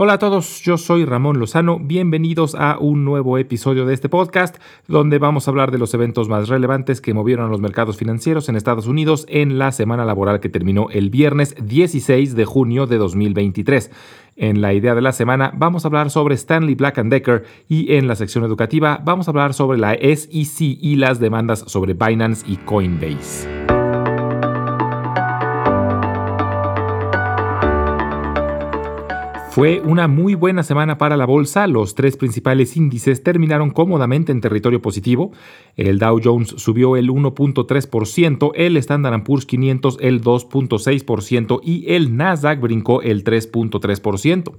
Hola a todos, yo soy Ramón Lozano, bienvenidos a un nuevo episodio de este podcast donde vamos a hablar de los eventos más relevantes que movieron a los mercados financieros en Estados Unidos en la semana laboral que terminó el viernes 16 de junio de 2023. En la idea de la semana vamos a hablar sobre Stanley Black Decker y en la sección educativa vamos a hablar sobre la SEC y las demandas sobre Binance y Coinbase. Fue una muy buena semana para la bolsa. Los tres principales índices terminaron cómodamente en territorio positivo. El Dow Jones subió el 1.3%, el Standard Poor's 500 el 2.6% y el Nasdaq brincó el 3.3%.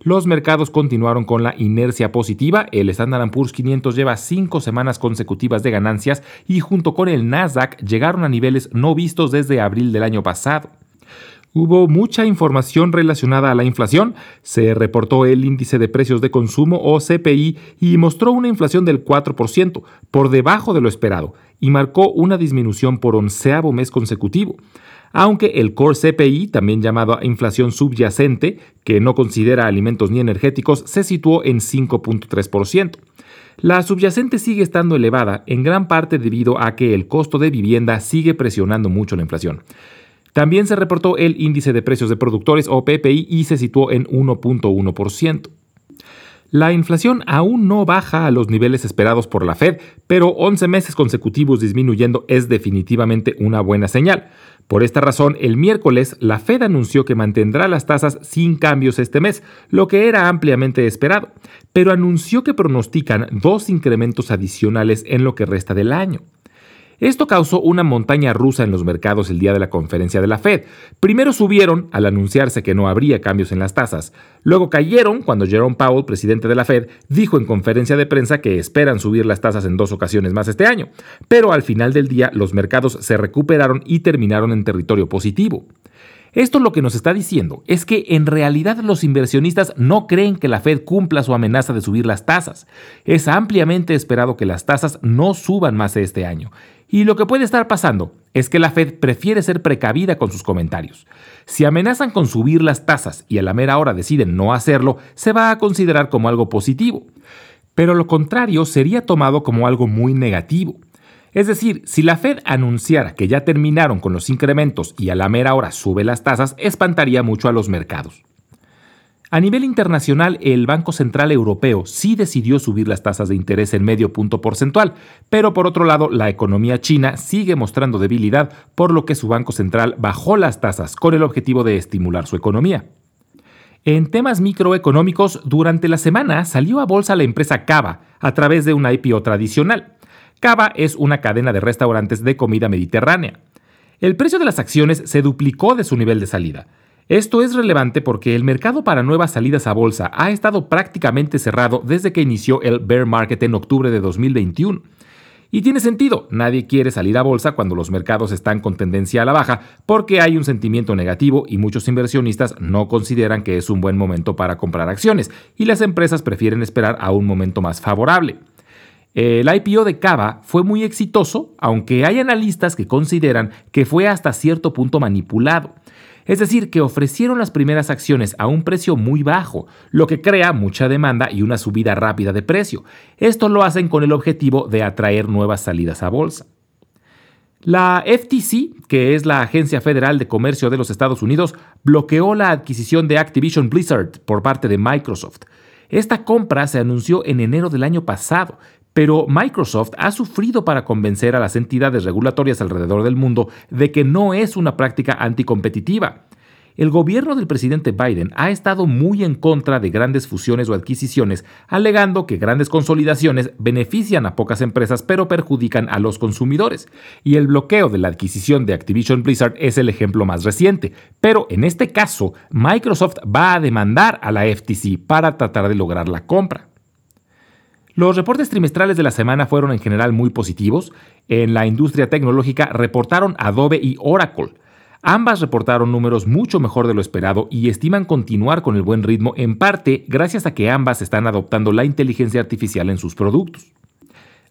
Los mercados continuaron con la inercia positiva. El Standard Poor's 500 lleva cinco semanas consecutivas de ganancias y junto con el Nasdaq llegaron a niveles no vistos desde abril del año pasado. Hubo mucha información relacionada a la inflación. Se reportó el índice de precios de consumo o CPI y mostró una inflación del 4%, por debajo de lo esperado, y marcó una disminución por onceavo mes consecutivo. Aunque el core CPI, también llamado inflación subyacente, que no considera alimentos ni energéticos, se situó en 5.3%. La subyacente sigue estando elevada, en gran parte debido a que el costo de vivienda sigue presionando mucho la inflación. También se reportó el índice de precios de productores o PPI y se situó en 1.1%. La inflación aún no baja a los niveles esperados por la Fed, pero 11 meses consecutivos disminuyendo es definitivamente una buena señal. Por esta razón, el miércoles la Fed anunció que mantendrá las tasas sin cambios este mes, lo que era ampliamente esperado, pero anunció que pronostican dos incrementos adicionales en lo que resta del año. Esto causó una montaña rusa en los mercados el día de la conferencia de la Fed. Primero subieron al anunciarse que no habría cambios en las tasas. Luego cayeron cuando Jerome Powell, presidente de la Fed, dijo en conferencia de prensa que esperan subir las tasas en dos ocasiones más este año. Pero al final del día los mercados se recuperaron y terminaron en territorio positivo. Esto lo que nos está diciendo es que en realidad los inversionistas no creen que la Fed cumpla su amenaza de subir las tasas. Es ampliamente esperado que las tasas no suban más este año. Y lo que puede estar pasando es que la Fed prefiere ser precavida con sus comentarios. Si amenazan con subir las tasas y a la mera hora deciden no hacerlo, se va a considerar como algo positivo. Pero lo contrario sería tomado como algo muy negativo. Es decir, si la Fed anunciara que ya terminaron con los incrementos y a la mera hora sube las tasas, espantaría mucho a los mercados. A nivel internacional, el Banco Central Europeo sí decidió subir las tasas de interés en medio punto porcentual, pero por otro lado, la economía china sigue mostrando debilidad, por lo que su Banco Central bajó las tasas con el objetivo de estimular su economía. En temas microeconómicos, durante la semana salió a bolsa la empresa Cava a través de una IPO tradicional. Cava es una cadena de restaurantes de comida mediterránea. El precio de las acciones se duplicó de su nivel de salida. Esto es relevante porque el mercado para nuevas salidas a bolsa ha estado prácticamente cerrado desde que inició el bear market en octubre de 2021. Y tiene sentido, nadie quiere salir a bolsa cuando los mercados están con tendencia a la baja porque hay un sentimiento negativo y muchos inversionistas no consideran que es un buen momento para comprar acciones y las empresas prefieren esperar a un momento más favorable. El IPO de Cava fue muy exitoso, aunque hay analistas que consideran que fue hasta cierto punto manipulado. Es decir, que ofrecieron las primeras acciones a un precio muy bajo, lo que crea mucha demanda y una subida rápida de precio. Esto lo hacen con el objetivo de atraer nuevas salidas a bolsa. La FTC, que es la Agencia Federal de Comercio de los Estados Unidos, bloqueó la adquisición de Activision Blizzard por parte de Microsoft. Esta compra se anunció en enero del año pasado pero Microsoft ha sufrido para convencer a las entidades regulatorias alrededor del mundo de que no es una práctica anticompetitiva. El gobierno del presidente Biden ha estado muy en contra de grandes fusiones o adquisiciones, alegando que grandes consolidaciones benefician a pocas empresas pero perjudican a los consumidores. Y el bloqueo de la adquisición de Activision Blizzard es el ejemplo más reciente. Pero en este caso, Microsoft va a demandar a la FTC para tratar de lograr la compra. Los reportes trimestrales de la semana fueron en general muy positivos. En la industria tecnológica reportaron Adobe y Oracle. Ambas reportaron números mucho mejor de lo esperado y estiman continuar con el buen ritmo en parte gracias a que ambas están adoptando la inteligencia artificial en sus productos.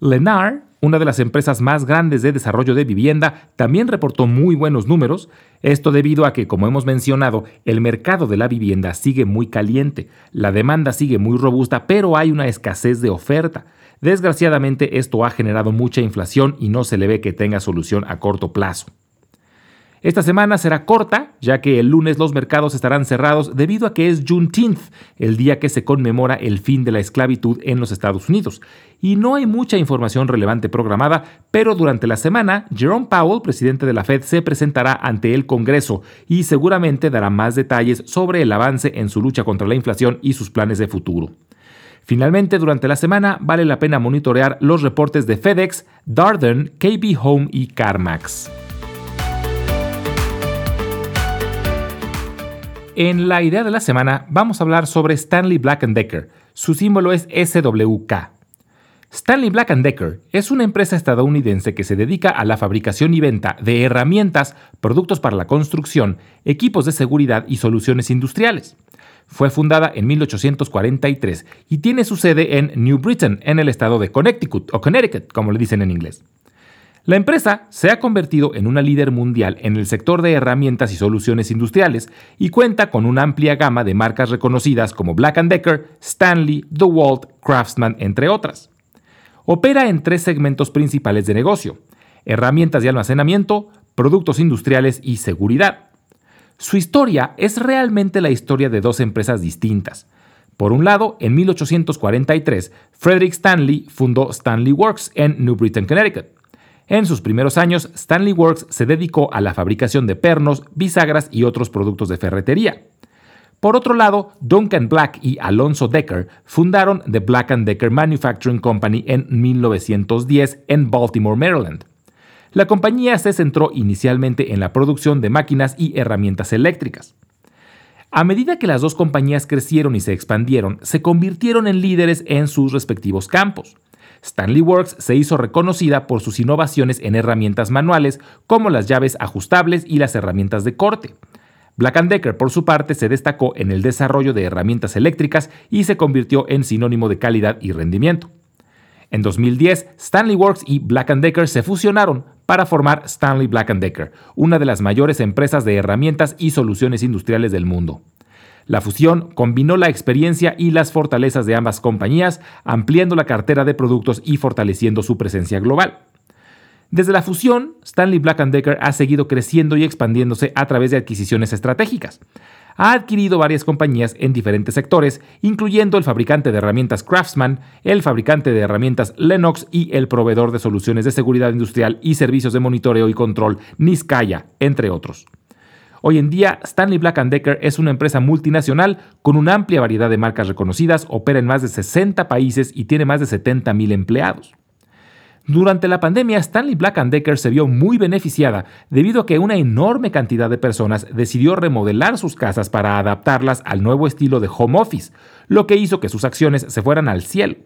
Lennar, una de las empresas más grandes de desarrollo de vivienda, también reportó muy buenos números, esto debido a que, como hemos mencionado, el mercado de la vivienda sigue muy caliente, la demanda sigue muy robusta, pero hay una escasez de oferta. Desgraciadamente esto ha generado mucha inflación y no se le ve que tenga solución a corto plazo. Esta semana será corta, ya que el lunes los mercados estarán cerrados debido a que es Juneteenth, el día que se conmemora el fin de la esclavitud en los Estados Unidos. Y no hay mucha información relevante programada, pero durante la semana, Jerome Powell, presidente de la Fed, se presentará ante el Congreso y seguramente dará más detalles sobre el avance en su lucha contra la inflación y sus planes de futuro. Finalmente, durante la semana vale la pena monitorear los reportes de FedEx, Darden, KB Home y CarMax. En la idea de la semana vamos a hablar sobre Stanley Black Decker. Su símbolo es SWK. Stanley Black Decker es una empresa estadounidense que se dedica a la fabricación y venta de herramientas, productos para la construcción, equipos de seguridad y soluciones industriales. Fue fundada en 1843 y tiene su sede en New Britain, en el estado de Connecticut o Connecticut, como le dicen en inglés. La empresa se ha convertido en una líder mundial en el sector de herramientas y soluciones industriales y cuenta con una amplia gama de marcas reconocidas como Black Decker, Stanley, DeWalt, Craftsman, entre otras. Opera en tres segmentos principales de negocio, herramientas de almacenamiento, productos industriales y seguridad. Su historia es realmente la historia de dos empresas distintas. Por un lado, en 1843, Frederick Stanley fundó Stanley Works en New Britain, Connecticut. En sus primeros años, Stanley Works se dedicó a la fabricación de pernos, bisagras y otros productos de ferretería. Por otro lado, Duncan Black y Alonso Decker fundaron The Black Decker Manufacturing Company en 1910 en Baltimore, Maryland. La compañía se centró inicialmente en la producción de máquinas y herramientas eléctricas. A medida que las dos compañías crecieron y se expandieron, se convirtieron en líderes en sus respectivos campos. Stanley Works se hizo reconocida por sus innovaciones en herramientas manuales como las llaves ajustables y las herramientas de corte. Black Decker, por su parte, se destacó en el desarrollo de herramientas eléctricas y se convirtió en sinónimo de calidad y rendimiento. En 2010, Stanley Works y Black Decker se fusionaron para formar Stanley Black Decker, una de las mayores empresas de herramientas y soluciones industriales del mundo. La fusión combinó la experiencia y las fortalezas de ambas compañías, ampliando la cartera de productos y fortaleciendo su presencia global. Desde la fusión, Stanley Black Decker ha seguido creciendo y expandiéndose a través de adquisiciones estratégicas. Ha adquirido varias compañías en diferentes sectores, incluyendo el fabricante de herramientas Craftsman, el fabricante de herramientas Lennox y el proveedor de soluciones de seguridad industrial y servicios de monitoreo y control Niskaya, entre otros. Hoy en día, Stanley Black Decker es una empresa multinacional con una amplia variedad de marcas reconocidas, opera en más de 60 países y tiene más de 70.000 empleados. Durante la pandemia, Stanley Black Decker se vio muy beneficiada debido a que una enorme cantidad de personas decidió remodelar sus casas para adaptarlas al nuevo estilo de home office, lo que hizo que sus acciones se fueran al cielo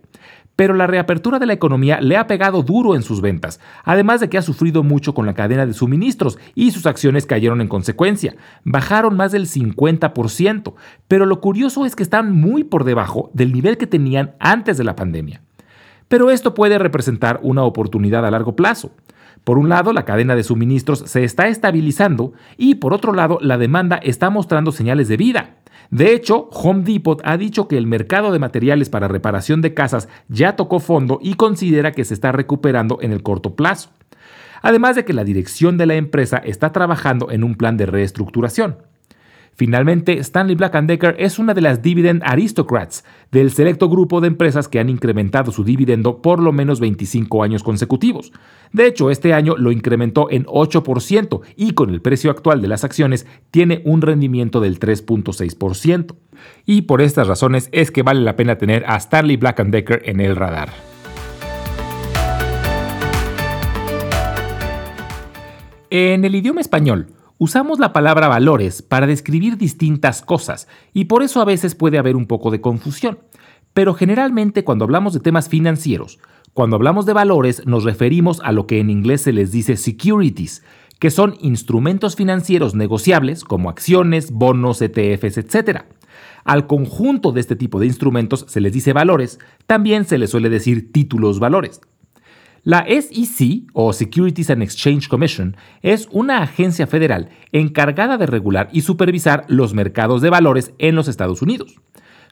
pero la reapertura de la economía le ha pegado duro en sus ventas, además de que ha sufrido mucho con la cadena de suministros y sus acciones cayeron en consecuencia, bajaron más del 50%, pero lo curioso es que están muy por debajo del nivel que tenían antes de la pandemia. Pero esto puede representar una oportunidad a largo plazo. Por un lado, la cadena de suministros se está estabilizando y por otro lado, la demanda está mostrando señales de vida. De hecho, Home Depot ha dicho que el mercado de materiales para reparación de casas ya tocó fondo y considera que se está recuperando en el corto plazo. Además de que la dirección de la empresa está trabajando en un plan de reestructuración. Finalmente, Stanley Black Decker es una de las dividend aristocrats del selecto grupo de empresas que han incrementado su dividendo por lo menos 25 años consecutivos. De hecho, este año lo incrementó en 8% y con el precio actual de las acciones tiene un rendimiento del 3.6%. Y por estas razones es que vale la pena tener a Stanley Black Decker en el radar. En el idioma español, Usamos la palabra valores para describir distintas cosas y por eso a veces puede haber un poco de confusión. Pero generalmente cuando hablamos de temas financieros, cuando hablamos de valores nos referimos a lo que en inglés se les dice securities, que son instrumentos financieros negociables como acciones, bonos, ETFs, etc. Al conjunto de este tipo de instrumentos se les dice valores, también se les suele decir títulos valores. La SEC, o Securities and Exchange Commission, es una agencia federal encargada de regular y supervisar los mercados de valores en los Estados Unidos.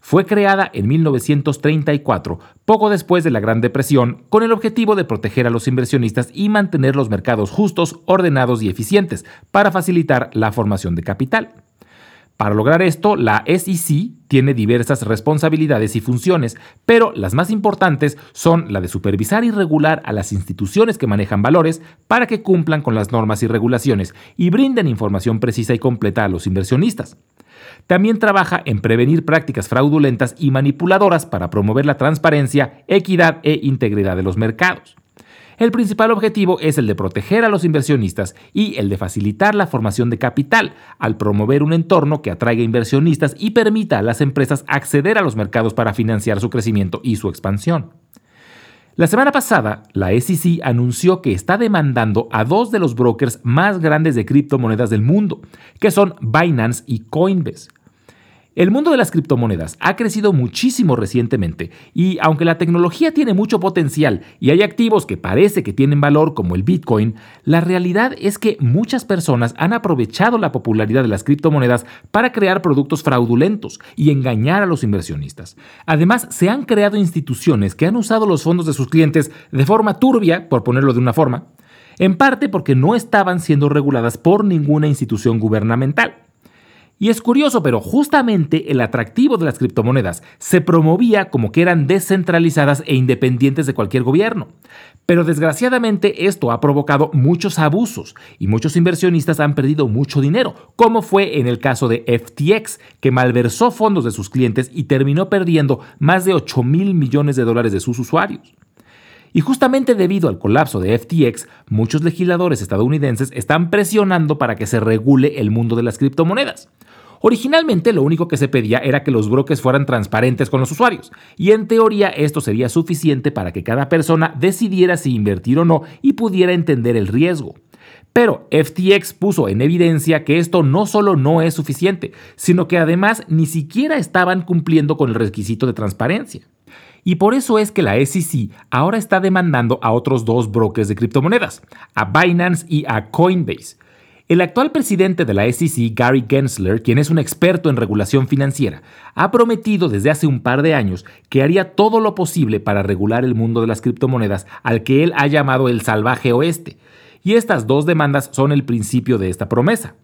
Fue creada en 1934, poco después de la Gran Depresión, con el objetivo de proteger a los inversionistas y mantener los mercados justos, ordenados y eficientes, para facilitar la formación de capital. Para lograr esto, la SEC tiene diversas responsabilidades y funciones, pero las más importantes son la de supervisar y regular a las instituciones que manejan valores para que cumplan con las normas y regulaciones y brinden información precisa y completa a los inversionistas. También trabaja en prevenir prácticas fraudulentas y manipuladoras para promover la transparencia, equidad e integridad de los mercados. El principal objetivo es el de proteger a los inversionistas y el de facilitar la formación de capital, al promover un entorno que atraiga inversionistas y permita a las empresas acceder a los mercados para financiar su crecimiento y su expansión. La semana pasada, la SEC anunció que está demandando a dos de los brokers más grandes de criptomonedas del mundo, que son Binance y Coinbase. El mundo de las criptomonedas ha crecido muchísimo recientemente y aunque la tecnología tiene mucho potencial y hay activos que parece que tienen valor como el Bitcoin, la realidad es que muchas personas han aprovechado la popularidad de las criptomonedas para crear productos fraudulentos y engañar a los inversionistas. Además, se han creado instituciones que han usado los fondos de sus clientes de forma turbia, por ponerlo de una forma, en parte porque no estaban siendo reguladas por ninguna institución gubernamental. Y es curioso, pero justamente el atractivo de las criptomonedas se promovía como que eran descentralizadas e independientes de cualquier gobierno. Pero desgraciadamente esto ha provocado muchos abusos y muchos inversionistas han perdido mucho dinero, como fue en el caso de FTX, que malversó fondos de sus clientes y terminó perdiendo más de 8 mil millones de dólares de sus usuarios. Y justamente debido al colapso de FTX, muchos legisladores estadounidenses están presionando para que se regule el mundo de las criptomonedas. Originalmente lo único que se pedía era que los brokers fueran transparentes con los usuarios, y en teoría esto sería suficiente para que cada persona decidiera si invertir o no y pudiera entender el riesgo. Pero FTX puso en evidencia que esto no solo no es suficiente, sino que además ni siquiera estaban cumpliendo con el requisito de transparencia. Y por eso es que la SEC ahora está demandando a otros dos brokers de criptomonedas, a Binance y a Coinbase, el actual presidente de la SEC, Gary Gensler, quien es un experto en regulación financiera, ha prometido desde hace un par de años que haría todo lo posible para regular el mundo de las criptomonedas al que él ha llamado el salvaje oeste. Y estas dos demandas son el principio de esta promesa.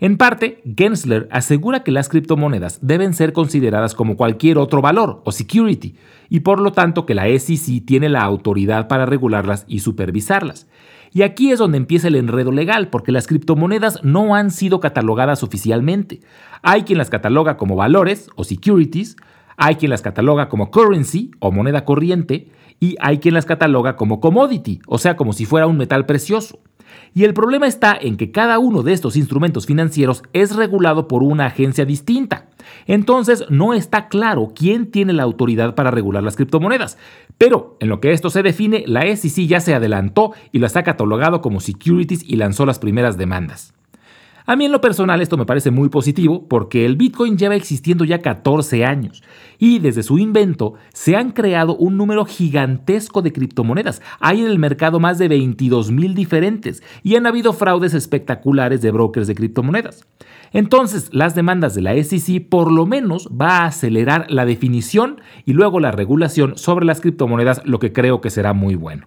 En parte, Gensler asegura que las criptomonedas deben ser consideradas como cualquier otro valor o security, y por lo tanto que la SEC tiene la autoridad para regularlas y supervisarlas. Y aquí es donde empieza el enredo legal, porque las criptomonedas no han sido catalogadas oficialmente. Hay quien las cataloga como valores o securities, hay quien las cataloga como currency o moneda corriente, y hay quien las cataloga como commodity, o sea, como si fuera un metal precioso. Y el problema está en que cada uno de estos instrumentos financieros es regulado por una agencia distinta. Entonces no está claro quién tiene la autoridad para regular las criptomonedas. Pero en lo que esto se define, la SEC ya se adelantó y las ha catalogado como securities y lanzó las primeras demandas. A mí en lo personal esto me parece muy positivo porque el Bitcoin lleva existiendo ya 14 años y desde su invento se han creado un número gigantesco de criptomonedas. Hay en el mercado más de 22 mil diferentes y han habido fraudes espectaculares de brokers de criptomonedas. Entonces, las demandas de la SEC por lo menos va a acelerar la definición y luego la regulación sobre las criptomonedas, lo que creo que será muy bueno.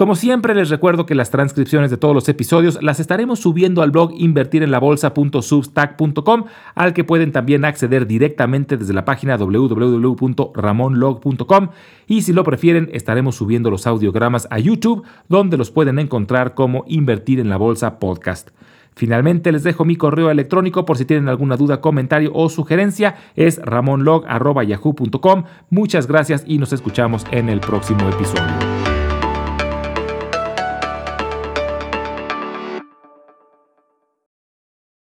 Como siempre les recuerdo que las transcripciones de todos los episodios las estaremos subiendo al blog invertirenlabolsa.substack.com al que pueden también acceder directamente desde la página www.ramonlog.com y si lo prefieren estaremos subiendo los audiogramas a YouTube donde los pueden encontrar como Invertir en la Bolsa Podcast. Finalmente les dejo mi correo electrónico por si tienen alguna duda, comentario o sugerencia. Es ramonlog.yahoo.com. Muchas gracias y nos escuchamos en el próximo episodio.